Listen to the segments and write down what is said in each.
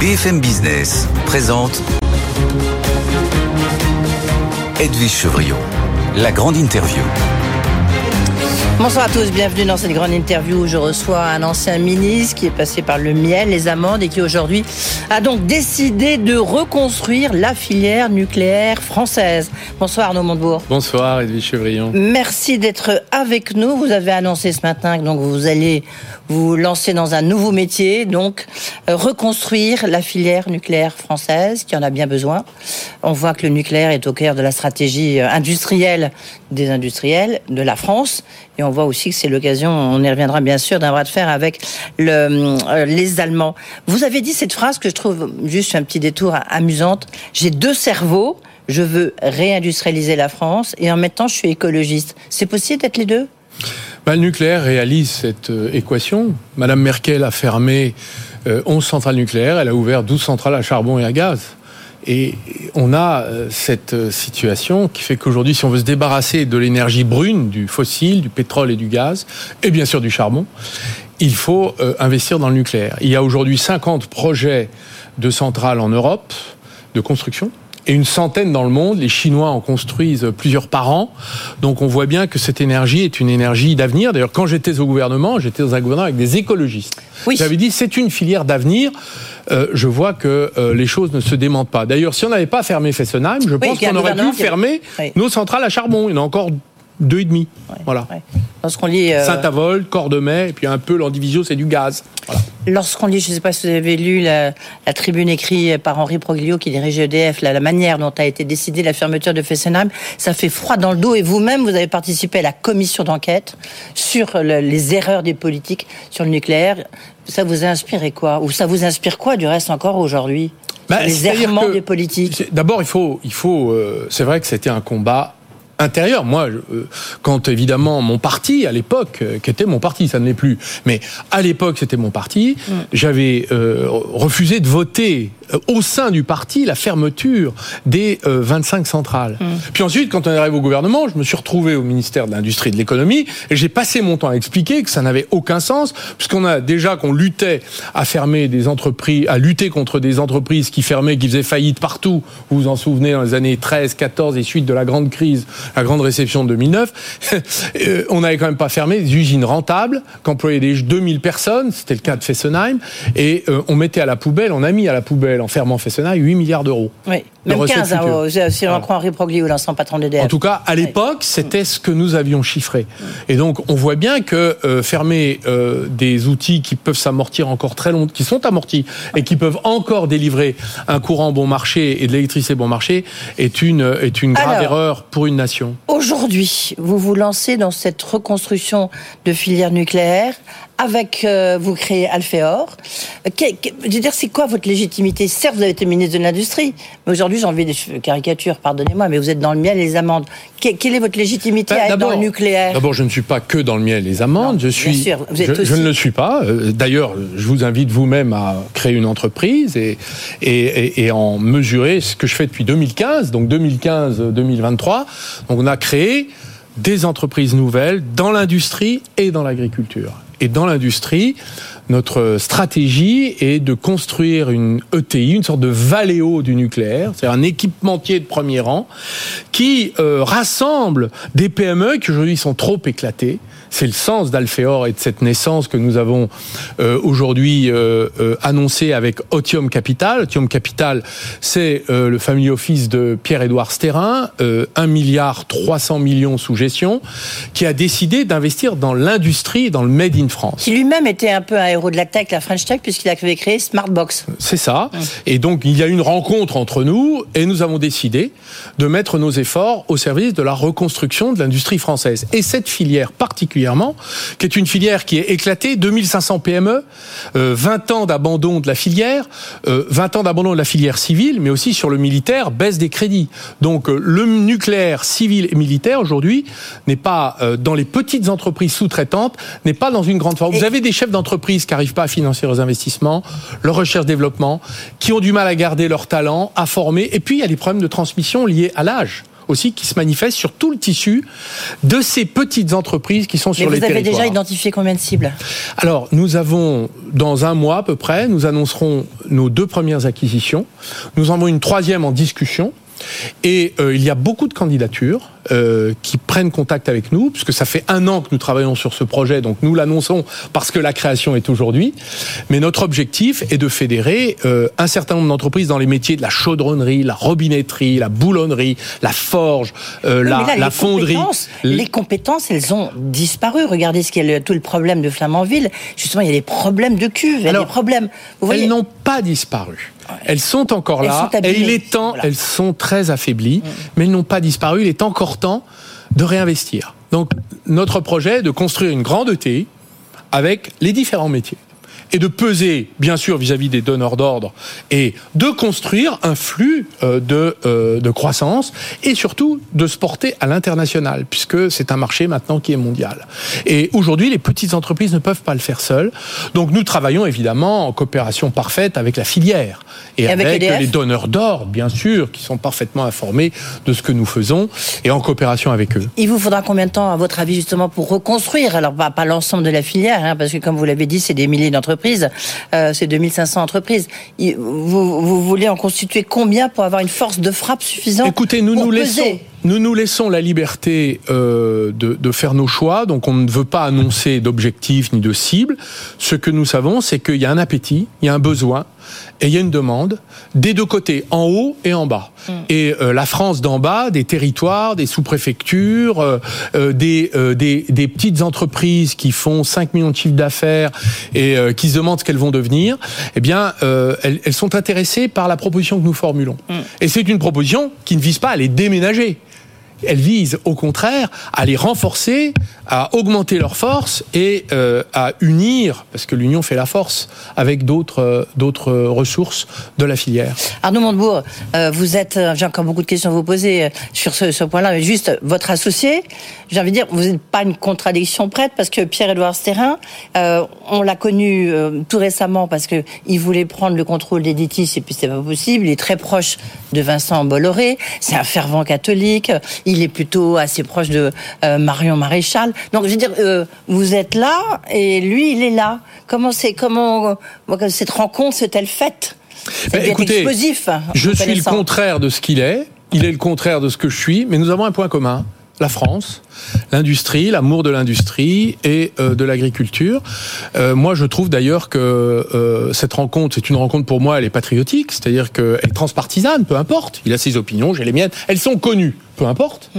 BFM Business présente Edwige Chevriot, la grande interview. Bonsoir à tous, bienvenue dans cette grande interview où je reçois un ancien ministre qui est passé par le miel, les amandes et qui aujourd'hui a donc décidé de reconstruire la filière nucléaire française. Bonsoir Arnaud Montebourg. Bonsoir Edwige Chevrillon. Merci d'être avec nous. Vous avez annoncé ce matin que donc vous allez vous lancer dans un nouveau métier, donc euh, reconstruire la filière nucléaire française qui en a bien besoin. On voit que le nucléaire est au cœur de la stratégie euh, industrielle des industriels de la France et on voit aussi que c'est l'occasion, on y reviendra bien sûr, d'un bras de fer avec le, euh, les Allemands. Vous avez dit cette phrase que je trouve juste un petit détour amusante. J'ai deux cerveaux. Je veux réindustrialiser la France et en même temps je suis écologiste. C'est possible d'être les deux? Bah, Le nucléaire réalise cette euh, équation. Madame Merkel a fermé euh, 11 centrales nucléaires, elle a ouvert 12 centrales à charbon et à gaz. Et on a euh, cette euh, situation qui fait qu'aujourd'hui, si on veut se débarrasser de l'énergie brune, du fossile, du pétrole et du gaz, et bien sûr du charbon, il faut euh, investir dans le nucléaire. Il y a aujourd'hui 50 projets de centrales en Europe de construction et une centaine dans le monde. Les Chinois en construisent plusieurs par an. Donc on voit bien que cette énergie est une énergie d'avenir. D'ailleurs, quand j'étais au gouvernement, j'étais dans un gouvernement avec des écologistes. Oui. J'avais dit c'est une filière d'avenir. Euh, je vois que euh, les choses ne se démentent pas. D'ailleurs, si on n'avait pas fermé Fessenheim, je pense qu'on aurait pu fermer Oui. nos centrales à charbon. Il y en a encore deux et demi. Voilà. Ouais. Lorsqu'on lit, euh, Saint-Avold, Cordemais, et puis un peu l'Andivisio, c'est du gaz. Voilà. lorsqu'on lit, je ne sais pas si vous avez lu la, la tribune écrite par Henri Proglio qui dirige EDF, la, la manière dont a été décidée la fermeture de Fessenheim, ça fait froid dans le dos. Et vous-même, vous avez participé à la commission d'enquête sur le- les erreurs des politiques sur le nucléaire. Ça vous a inspiré quoi? Ou ça vous inspire quoi du reste encore aujourd'hui? Bah, Les errements que- des politiques. D'abord, il faut, il faut. euh, c'est vrai que c'était un combat intérieur. Moi, je- euh, quand évidemment mon parti à l'époque, euh, qui était mon parti, ça ne l'est plus, mais à l'époque c'était mon parti, j'avais euh, refusé de voter euh, au sein du parti la fermeture des euh, 25 centrales. Puis ensuite, quand on arrive au gouvernement, je me suis retrouvé au ministère de l'Industrie et de l'Économie et j'ai passé mon temps à expliquer que ça n'avait aucun sens, puisqu'on a déjà qu'on luttait à fermer des entreprises, à lutter contre des entreprises qui fermaient, qui faisaient faillite partout. Vous vous en souvenez dans les années 13, 14 et suite de la grande crise, la grande réception de 2009. Euh, on n'avait quand même pas fermé des usines rentables, qu'employaient des 2000 personnes, c'était le cas de Fessenheim, et euh, on mettait à la poubelle, on a mis à la poubelle en fermant Fessenheim 8 milliards d'euros. Même recettes 15, hein, si on Voilà. en croit Henri Proglio, l'ancien patron d'EDF. En tout cas, à l'époque, c'était ce que nous avions chiffré. Et donc, on voit bien que euh, fermer euh, des outils qui peuvent s'amortir encore très longtemps, qui sont amortis et qui peuvent encore délivrer un courant bon marché et de l'électricité bon marché est une est une grave Alors. erreur pour une nation. Aujourd'hui, vous vous lancez dans cette reconstruction de filière nucléaire avec, euh, vous créez Alphéor. Euh, que- que- je veux dire, c'est quoi votre légitimité? Certes, vous avez été ministre de l'Industrie, mais aujourd'hui, j'ai envie des caricatures, pardonnez-moi, mais vous êtes dans le miel et les amandes. Que- quelle est votre légitimité Ben, à être dans le nucléaire? D'abord, je ne suis pas que dans le miel et les amandes. Non, je suis. bien sûr, vous êtes je, je aussi- ne le suis pas. Euh, D'ailleurs, je vous invite vous-même à créer une entreprise et, et, et, et en mesurer ce que je fais depuis 2015, donc 2015-2023. Donc, on a créé des entreprises nouvelles dans l'industrie et dans l'agriculture. Et dans l'industrie, notre stratégie est de construire une ETI, une sorte de Valeo du nucléaire, c'est un équipementier de premier rang qui euh, rassemble des PME qui aujourd'hui sont trop éclatées. C'est le sens d'Alphéor et de cette naissance que nous avons euh, aujourd'hui euh, euh, annoncé avec Otium Capital. Otium Capital, c'est le family office de Pierre-Édouard Sterrin, euh, 1 milliard 300 millions sous gestion, qui a décidé d'investir dans l'industrie, dans le made in France. Qui lui-même était un peu héros de la tech, la French Tech, puisqu'il avait créé Smartbox. C'est ça. Et donc, il y a une rencontre entre nous et nous avons décidé de mettre nos efforts au service de la reconstruction de l'industrie française. Et cette filière particulièrement, qui est une filière qui est éclatée, 2500 PME, euh, 20 ans d'abandon de la filière, euh, 20 ans d'abandon de la filière civile, mais aussi sur le militaire, baisse des crédits. Donc, euh, le nucléaire civil et militaire, aujourd'hui, n'est pas euh, dans les petites entreprises sous-traitantes, n'est pas dans une grande forme. Vous avez des chefs d'entreprise qui n'arrivent pas à financer leurs investissements, leur recherche-développement, qui ont du mal à garder leur talent, à former. Et puis, il y a les problèmes de transmission liés à l'âge. aussi qui se manifeste sur tout le tissu de ces petites entreprises qui sont sur Mais les vous avez territoires. déjà identifié combien de cibles? Alors, nous avons, dans un mois à peu près, nous annoncerons nos deux premières acquisitions. Nous en avons une troisième en discussion. Et euh, il y a beaucoup de candidatures euh, qui prennent contact avec nous, puisque ça fait un an que nous travaillons sur ce projet, donc nous l'annonçons parce que la création est aujourd'hui. Mais notre objectif est de fédérer euh, un certain nombre d'entreprises dans les métiers de la chaudronnerie, la robinetterie, la boulonnerie, la forge, euh, Oui, la, mais là, la les fonderie. compétences- Les compétences, elles ont disparu. Regardez ce qu'est tout le problème de Flamanville. Justement, il y a des problèmes de cuve, il y a des problèmes. Vous voyez, Elles n'ont pas disparu. Elles sont encore Elles là. sont et il est temps, Voilà. Mm. elles sont très affaiblies, mais elles n'ont pas disparu. Il est encore de réinvestir. Donc, notre projet est de construire une grande ETI avec les différents métiers. Et de peser, bien sûr, vis-à-vis des donneurs d'ordre, et de construire un flux euh, de, euh, de croissance, et surtout de se porter à l'international, puisque c'est un marché maintenant qui est mondial. Et aujourd'hui, les petites entreprises ne peuvent pas le faire seules. Donc nous travaillons évidemment en coopération parfaite avec la filière, et, Et avec les donneurs d'ordre, bien sûr, qui sont parfaitement informés de ce que nous faisons, et en coopération avec eux. il vous faudra combien de temps, à votre avis, justement, pour reconstruire? Alors, pas, pas l'ensemble de la filière, hein, parce que, comme vous l'avez dit, c'est des milliers d'entreprises, euh, c'est 2500 entreprises. Vous, vous voulez en constituer combien pour avoir une force de frappe suffisante Écoutez, nous pour nous peser laissons, nous nous laissons la liberté euh, de, de faire nos choix. Donc, on ne veut pas annoncer d'objectifs ni de cibles. Ce que nous savons, c'est qu'il y a un appétit, il y a un besoin et il y a une demande des deux côtés, en haut et en bas. Et euh, la France d'en bas, des territoires, des sous-préfectures, euh, euh, des, euh, des, des petites entreprises qui font 5 millions de chiffres d'affaires et euh, qui se demandent ce qu'elles vont devenir, eh bien, euh, elles, elles sont intéressées par la proposition que nous formulons. Et c'est une proposition qui ne vise pas à les déménager. Elle vise au contraire à les renforcer, à augmenter leur force et euh, à unir, parce que l'union fait la force, avec d'autres euh, ressources de la filière. Arnaud Montebourg, euh, vous êtes, j'ai encore beaucoup de questions à vous poser sur ce, point-là, mais juste votre associé, j'ai envie de dire, vous n'êtes pas une contradiction prête parce que Pierre-Édouard Sterrin, on l'a connu tout récemment parce que il voulait prendre le contrôle d'Editis et puis c'était pas possible. Il est très proche de Vincent Bolloré, c'est un fervent catholique, il est plutôt assez proche de euh, Marion Maréchal. Donc je veux dire, euh, vous êtes là et lui il est là. Comment c'est, comment euh, cette rencontre s'est-elle faite C'est Ben, écoutez, explosif. Je suis le contraire de ce qu'il est. Il est le contraire de ce que je suis, mais nous avons un point commun. La France, l'industrie, l'amour de l'industrie et euh, de l'agriculture. Euh, moi, je trouve d'ailleurs que euh, cette rencontre, c'est une rencontre pour moi, elle est patriotique, c'est-à-dire qu'elle est transpartisane, peu importe. Il a ses opinions, j'ai les miennes. Elles sont connues, peu importe.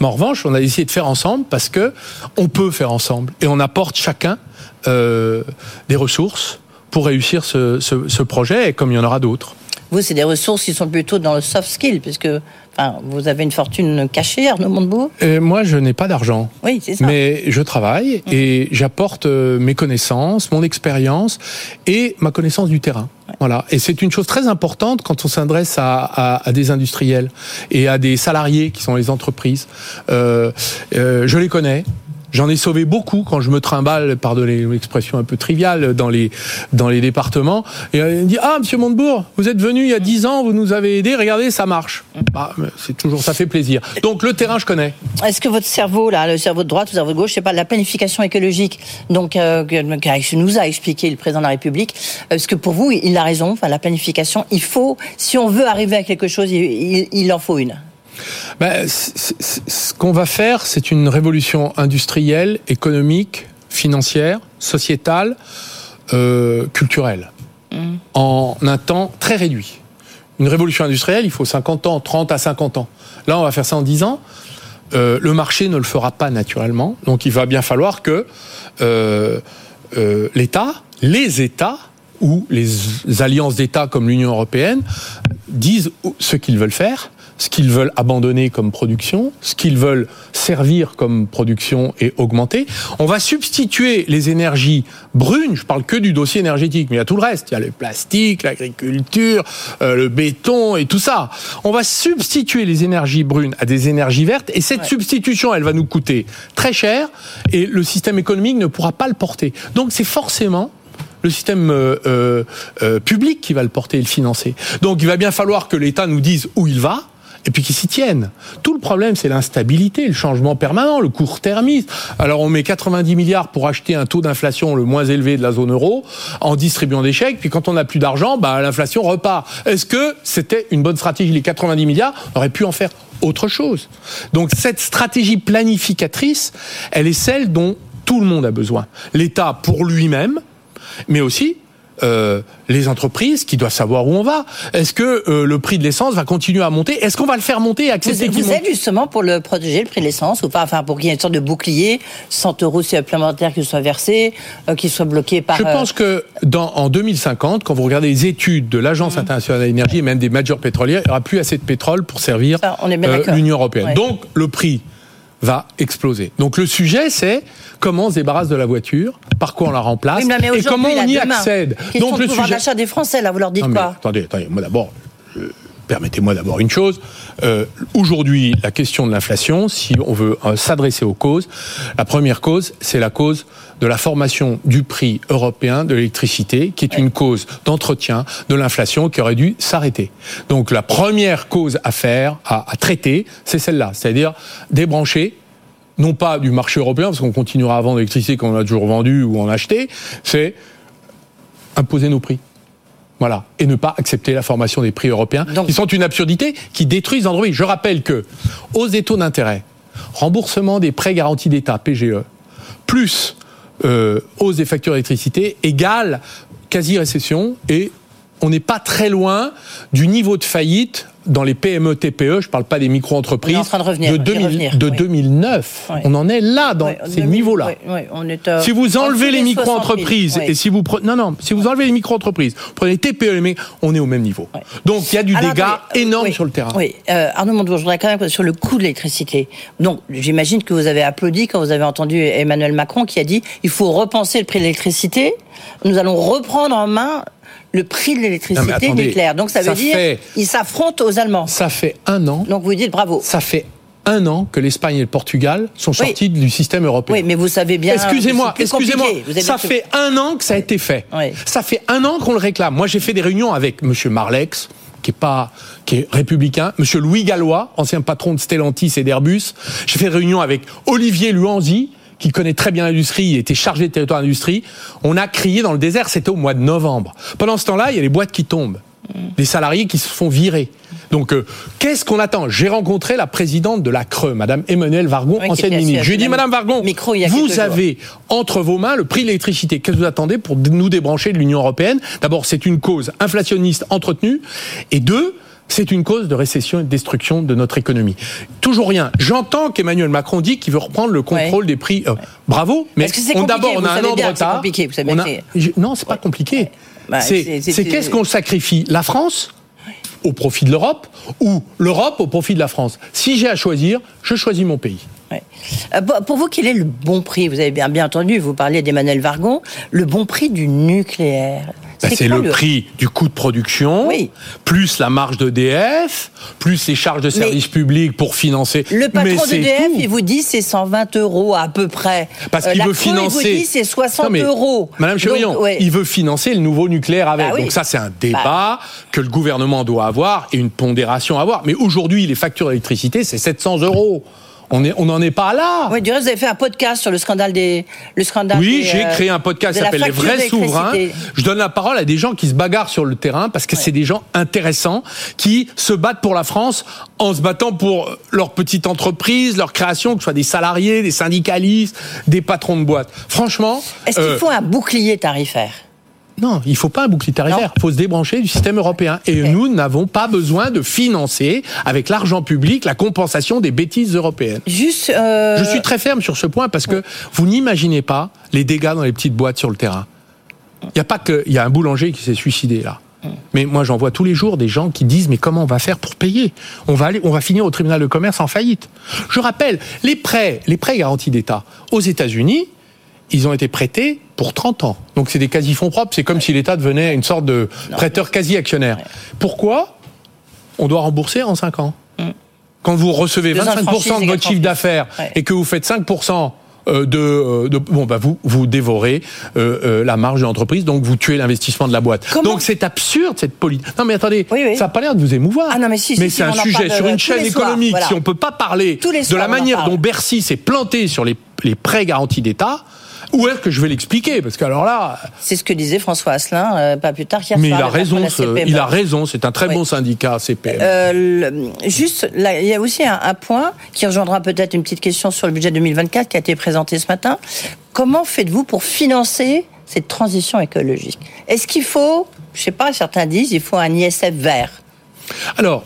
Mais en revanche, on a essayé de faire ensemble parce que on peut faire ensemble et on apporte chacun euh, des ressources pour réussir ce, ce, ce projet, et comme il y en aura d'autres. Vous, c'est des ressources qui sont plutôt dans le soft skill, puisque enfin, vous avez une fortune cachée, Arnaud Montebourg. Et moi, je n'ai pas d'argent. Oui, c'est ça. Mais je travaille et j'apporte euh, mes connaissances, mon expérience et ma connaissance du terrain. Voilà. Et c'est une chose très importante quand on s'adresse à, à, à des industriels et à des salariés qui sont les entreprises. Euh, euh, je les connais. J'en ai sauvé beaucoup quand je me trimballe, pardonnez l'expression un peu triviale, dans les, dans les départements. Et on dit, ah, monsieur Montebourg, vous êtes venu il y a 10 ans, vous nous avez aidés, regardez, ça marche. Ah, mais c'est toujours, ça fait plaisir. Donc, le terrain, je connais. Est-ce que votre cerveau, là, le cerveau de droite, le cerveau de gauche, je sais pas, la planification écologique, donc euh, que nous a expliqué le président de la République, est-ce que pour vous, il a raison? Enfin, la planification, il faut, si on veut arriver à quelque chose, il en faut une. Ben, c- ce qu'on va faire, c'est une révolution industrielle, économique, financière, sociétale, euh, culturelle, en un temps très réduit. Une révolution industrielle, il faut 50 ans, 30 à 50 ans. Là, on va faire ça en 10 ans. Euh, le marché ne le fera pas naturellement, donc il va bien falloir que euh, euh, l'État, les États ou les alliances d'États comme l'Union européenne disent ce qu'ils veulent faire, ce qu'ils veulent abandonner comme production, ce qu'ils veulent servir comme production et augmenter. On va substituer les énergies brunes, je parle que du dossier énergétique, mais il y a tout le reste, il y a le plastique, l'agriculture, euh, le béton et tout ça. On va substituer les énergies brunes à des énergies vertes et cette Ouais. substitution, elle va nous coûter très cher et le système économique ne pourra pas le porter. Donc c'est forcément le système euh, euh, euh, public qui va le porter et le financer. Donc il va bien falloir que l'État nous dise où il va et puis qui s'y tiennent. Tout le problème, c'est l'instabilité, le changement permanent, le court-termisme. Alors on met 90 milliards pour acheter un taux d'inflation le moins élevé de la zone euro en distribuant des chèques, puis quand on n'a plus d'argent, bah, l'inflation repart. Est-ce que c'était une bonne stratégie? Les 90 milliards, on aurait pu en faire autre chose. Donc cette stratégie planificatrice, elle est celle dont tout le monde a besoin. L'État pour lui-même, mais aussi euh, les entreprises qui doivent savoir où on va. Est-ce que euh, le prix de l'essence va continuer à monter? Est-ce qu'on va le faire monter et accepter Vous, vous êtes justement pour le protéger, le prix de l'essence, ou pas? Enfin, pour qu'il y ait une sorte de bouclier, 100 euros supplémentaires qui soient versés, euh, qui soient bloqués par... Je pense que dans, en 2050, quand vous regardez les études de l'Agence mmh. internationale de l'énergie et même des majors pétrolières, il n'y aura plus assez de pétrole pour servir l'Union européenne. Donc, le prix va exploser. Donc le sujet, c'est comment on se débarrasse de la voiture, par quoi on la remplace et comment on y accède. Donc le pouvoir d'achat des Français, là, vous leur dites quoi? Attendez, attendez, moi d'abord. Permettez-moi d'abord une chose. Euh, Aujourd'hui, la question de l'inflation, si on veut euh, s'adresser aux causes, la première cause, c'est la cause de la formation du prix européen de l'électricité, qui est une cause d'entretien de l'inflation qui aurait dû s'arrêter. Donc la première cause à faire, à, traiter, c'est celle-là, c'est-à-dire débrancher non pas du marché européen, parce qu'on continuera à vendre l'électricité qu'on a toujours vendu ou en acheté, c'est imposer nos prix. Voilà. Et ne pas accepter la formation des prix européens, qui sont une absurdité, qui détruisent Android. Je rappelle que, hausse des taux d'intérêt, remboursement des prêts garantis d'État, PGE, plus euh, hausse des factures d'électricité, égale quasi-récession, et on n'est pas très loin du niveau de faillite dans les PME TPE, je ne parle pas des micro-entreprises, de, 2009. On en est là, dans ces niveaux-là. Euh, si vous enlevez les micro-entreprises, et si vous prenez, non, non, si vous enlevez les micro-entreprises, prenez les TPE, mais on est au même niveau. Donc il y a du dégât énorme sur le terrain. Oui, euh, Arnaud Montebourg, je voudrais quand même sur le coût de l'électricité. Donc j'imagine que vous avez applaudi quand vous avez entendu Emmanuel Macron qui a dit il faut repenser le prix de l'électricité. Nous allons reprendre en main le prix de l'électricité nucléaire. Donc ça veut dire qu'ils s'affrontent aux Allemands. Ça fait un an. Donc vous dites bravo. Ça fait un an que l'Espagne et le Portugal sont sortis du système européen. Oui, mais vous savez bien. Excusez-moi, excusez-moi. Ça fait un an que ça a été fait. Ça fait un an qu'on le réclame. Moi, j'ai fait des réunions avec M. Marlex, qui est pas, qui est républicain, M. Louis Gallois, ancien patron de Stellantis et d'Airbus. J'ai fait des réunions avec Olivier Luanzi, qui connaît très bien l'industrie, il était chargé de territoire d'industrie. On a crié dans le désert, c'était au mois de novembre. Pendant ce temps-là, il y a les boîtes qui tombent, des salariés qui se font virer. Donc, euh, qu'est-ce qu'on attend? J'ai rencontré la présidente de la Creux, Madame Emmanuel Vargon, ancienne ministre. Je lui ai dit, Madame Vargon, vous avez entre vos mains le prix de l'électricité. Qu'est-ce que vous attendez pour nous débrancher de l'Union européenne? D'abord, c'est une cause inflationniste entretenue, et deux, c'est une cause de récession et de destruction de notre économie. Toujours rien. J'entends qu'Emmanuel Macron dit qu'il veut reprendre le contrôle des prix. Euh, bravo, mais d'abord on a un an de retard. Non, c'est pas compliqué. Bah, c'est qu'est-ce qu'on sacrifie? La France au profit de l'Europe ou l'Europe au profit de la France? Si j'ai à choisir, je choisis mon pays. Euh, pour vous, quel est le bon prix? Vous avez bien, bien entendu, vous parliez d'Emmanuel Vargon, le bon prix du nucléaire. Bah, c'est le, prix du coût de production, plus la marge d'EDF, plus les charges de service public pour financer. Le patron d'EDF, il vous dit c'est 120 euros à peu près. Parce qu'il euh, veut financer. Il vous dit c'est 60 euros. Madame Chevrillon, il veut financer le nouveau nucléaire avec. Bah Donc ça, c'est un débat bah. que le gouvernement doit avoir et une pondération à avoir. Mais aujourd'hui, les factures d'électricité, c'est 700 euros. On n'en est pas là. Oui, du reste, vous avez fait un podcast sur le scandale des, le scandale. Oui, j'ai euh, créé un podcast qui s'appelle Les vrais souverains. Je donne la parole à des gens qui se bagarrent sur le terrain parce que c'est des gens intéressants qui se battent pour la France en se battant pour leur petite entreprise, leur création, que ce soit des salariés, des syndicalistes, des patrons de boîtes. Franchement. Est-ce qu'il euh, faut un bouclier tarifaire? Non, il ne faut pas un bouclier tarifaire. Il faut se débrancher du système européen. Et nous n'avons pas besoin de financer, avec l'argent public, la compensation des bêtises européennes. Juste. Euh, Je suis très ferme sur ce point parce que vous n'imaginez pas les dégâts dans les petites boîtes sur le terrain. Il n'y a pas que. Il y a un boulanger qui s'est suicidé là. Mais moi, j'en vois tous les jours des gens qui disent mais comment on va faire pour payer? On va aller, on va finir au tribunal de commerce en faillite. Je rappelle les prêts, les prêts garantis d'État aux États-Unis ils ont été prêtés pour 30 ans. Donc c'est des quasi-fonds propres. C'est comme si l'État devenait une sorte de prêteur quasi-actionnaire. Pourquoi on doit rembourser en 5 ans mm. Quand vous recevez 25% de votre chiffre d'affaires et que vous faites 5% euh, de, euh, de, bon bah vous vous dévorez euh, euh, la marge de l'entreprise donc vous tuez l'investissement de la boîte Comment donc c'est absurde cette politique non mais attendez Oui, oui. ça n'a pas l'air de vous émouvoir Ah non, mais si, si, c'est un sujet sur une chaîne soirs, économique voilà. si on peut pas parler Tous les de la manière dont Bercy s'est planté sur les, les prêts garantis d'État où est-ce que je vais l'expliquer? Parce que alors là C'est ce que disait François Asselin, euh, pas plus tard qu'hier mais il soir, a raison ce- CPME. il a raison c'est un très Oui. bon syndicat CPM Euh, le- juste, là, il y a aussi un, un point qui rejoindra peut-être une petite question sur le budget 2024 qui a été présenté ce matin. Comment faites-vous pour financer cette transition écologique? Est-ce qu'il faut, je sais pas, certains disent, il faut un ISF vert? Alors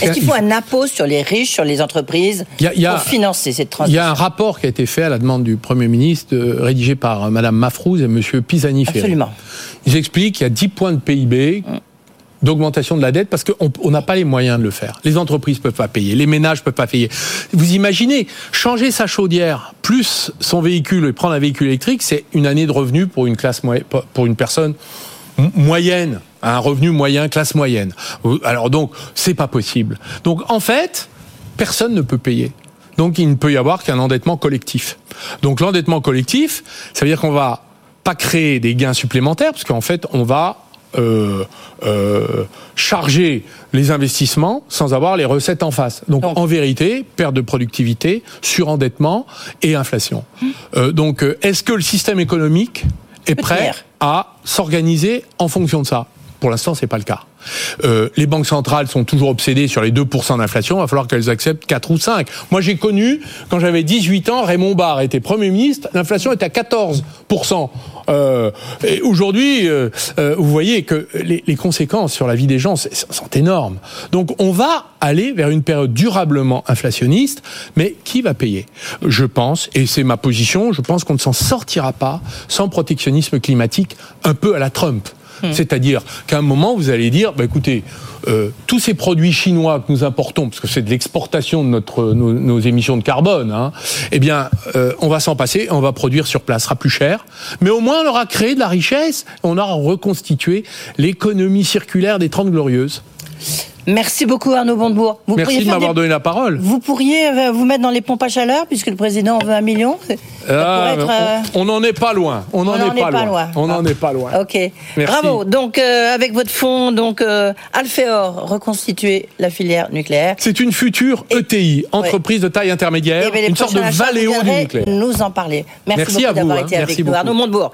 Est-ce qu'il faut un impôt sur les riches, sur les entreprises, Il y a- il y a- pour financer cette Il y transition a un rapport qui a été fait à la demande du Premier ministre, euh, rédigé par euh, Madame Mafrouz et Monsieur Pisani-Ferry. Absolument. Ils expliquent qu'il y a 10 points de PIB d'augmentation de la dette parce qu'on on n'a pas les moyens de le faire. Les entreprises peuvent pas payer, les ménages peuvent pas payer. Vous imaginez, changer sa chaudière plus son véhicule et prendre un véhicule électrique, c'est une année de revenu pour une classe pour une personne m- moyenne, un revenu moyen, classe moyenne. Alors donc, c'est pas possible. Donc en fait, personne ne peut payer. Donc il ne peut y avoir qu'un endettement collectif. Donc l'endettement collectif, ça veut dire qu'on va pas créer des gains supplémentaires, parce qu'en fait, on va euh, euh, charger les investissements sans avoir les recettes en face. Donc, Donc. en vérité, perte de productivité, surendettement et inflation. Euh, donc est-ce que le système économique est prêt à s'organiser en fonction de ça? Pour l'instant, c'est pas le cas. Euh, les banques centrales sont toujours obsédées sur les 2% d'inflation, il va falloir qu'elles acceptent 4 ou 5. Moi j'ai connu, quand j'avais 18 ans, Raymond Barre était Premier ministre, l'inflation était à 14%. Euh, et aujourd'hui, euh, euh, vous voyez que les, conséquences sur la vie des gens sont énormes. Donc on va aller vers une période durablement inflationniste, mais qui va payer? Je pense, et c'est ma position, je pense qu'on ne s'en sortira pas sans protectionnisme climatique un peu à la Trump. C'est-à-dire qu'à un moment, vous allez dire, bah, écoutez, euh, tous ces produits chinois que nous importons, parce que c'est de l'exportation de notre, nos, émissions de carbone, hein, eh bien, euh, on va s'en passer, on va produire sur place, ce sera plus cher, mais au moins on aura créé de la richesse, on aura reconstitué l'économie circulaire des Trente Glorieuses. Merci beaucoup Arnaud Montebourg. Vous Merci pourriez de m'avoir des- donné la parole. Vous pourriez euh, vous mettre dans les pompes à chaleur, puisque le président en veut un million Ah, être, euh, on n'en est pas loin. On n'en est, pas loin. On n'en Ah. est pas loin. Ok. Merci. Bravo. Donc, euh, avec votre fonds, donc euh, Alphéor, reconstituer la filière nucléaire. C'est une future ETI, entreprise de taille intermédiaire, Eh une sorte de valéo du nucléaire. nous en parler. Merci, Merci beaucoup d'avoir hein. été avec Merci nous. beaucoup. Arnaud Montebourg.